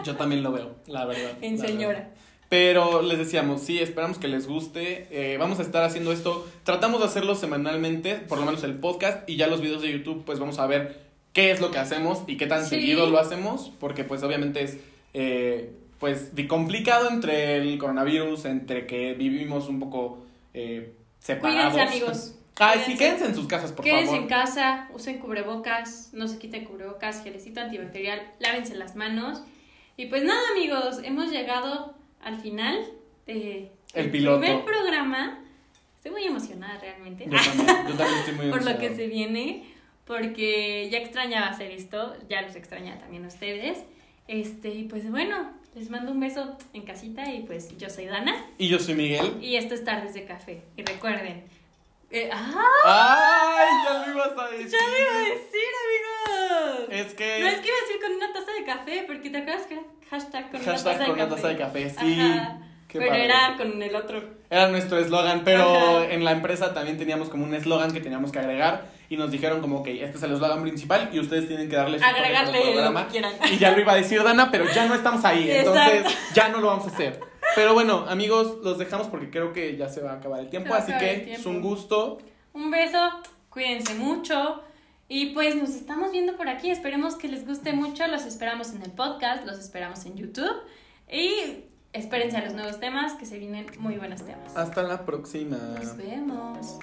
Speaker 2: Yo también lo veo, la verdad.
Speaker 1: en
Speaker 2: la
Speaker 1: señora.
Speaker 2: verdad. Pero les decíamos, sí, esperamos que les guste. Eh, vamos a estar haciendo esto. Tratamos de hacerlo semanalmente, por lo menos el podcast, y ya los videos de YouTube, pues vamos a ver qué es lo que hacemos y qué tan
Speaker 1: Sí.
Speaker 2: seguido lo hacemos, porque pues obviamente es eh, pues complicado entre el coronavirus, entre que vivimos un poco eh, separados.
Speaker 1: Cuídense, amigos.
Speaker 2: Ay, sí, quédense en sus casas, por
Speaker 1: Quédense
Speaker 2: favor.
Speaker 1: en casa, usen cubrebocas, no se quiten cubrebocas, gelecito antibacterial, lávense las manos. Y pues nada, amigos, hemos llegado al final de
Speaker 2: El piloto.
Speaker 1: primer programa. Estoy muy emocionada realmente.
Speaker 2: Yo también, yo también estoy muy
Speaker 1: por lo que se viene, porque ya extrañaba hacer esto, ya los extraña también a ustedes. Este, y pues bueno, les mando un beso en casita y pues yo soy Dana
Speaker 2: Y yo soy Miguel.
Speaker 1: y esto es Tardes de Café. Y recuerden, eh, ¡ah!
Speaker 2: ¡Ay! Ya lo ibas a decir.
Speaker 1: ¡Ya lo iba a decir, amigos!
Speaker 2: Es que.
Speaker 1: No es que iba a decir con una taza de café, porque te acuerdas que era hashtag con
Speaker 2: Hashtag
Speaker 1: una taza
Speaker 2: con
Speaker 1: de
Speaker 2: una
Speaker 1: café.
Speaker 2: taza de café, sí.
Speaker 1: Ajá.
Speaker 2: Qué
Speaker 1: Pero
Speaker 2: padre.
Speaker 1: era con el otro.
Speaker 2: Era nuestro eslogan, pero
Speaker 1: Ajá.
Speaker 2: en la empresa también teníamos como un eslogan que teníamos que agregar y nos dijeron como que este es el eslogan principal y ustedes tienen que darle su
Speaker 1: Agregarle lo
Speaker 2: programa.
Speaker 1: que quieran.
Speaker 2: Y ya lo iba a decir Dana, pero ya no estamos ahí, entonces ya no lo vamos a hacer. Pero bueno, amigos, los dejamos porque creo que ya se va a acabar el tiempo. Así que
Speaker 1: tiempo.
Speaker 2: es un gusto.
Speaker 1: Un beso, cuídense mucho. Y pues nos estamos viendo por aquí. Esperemos que les guste mucho. Los esperamos en el podcast, los esperamos en YouTube. Y espérense a los nuevos temas, que se vienen muy buenos temas.
Speaker 2: Hasta la próxima.
Speaker 1: Nos vemos.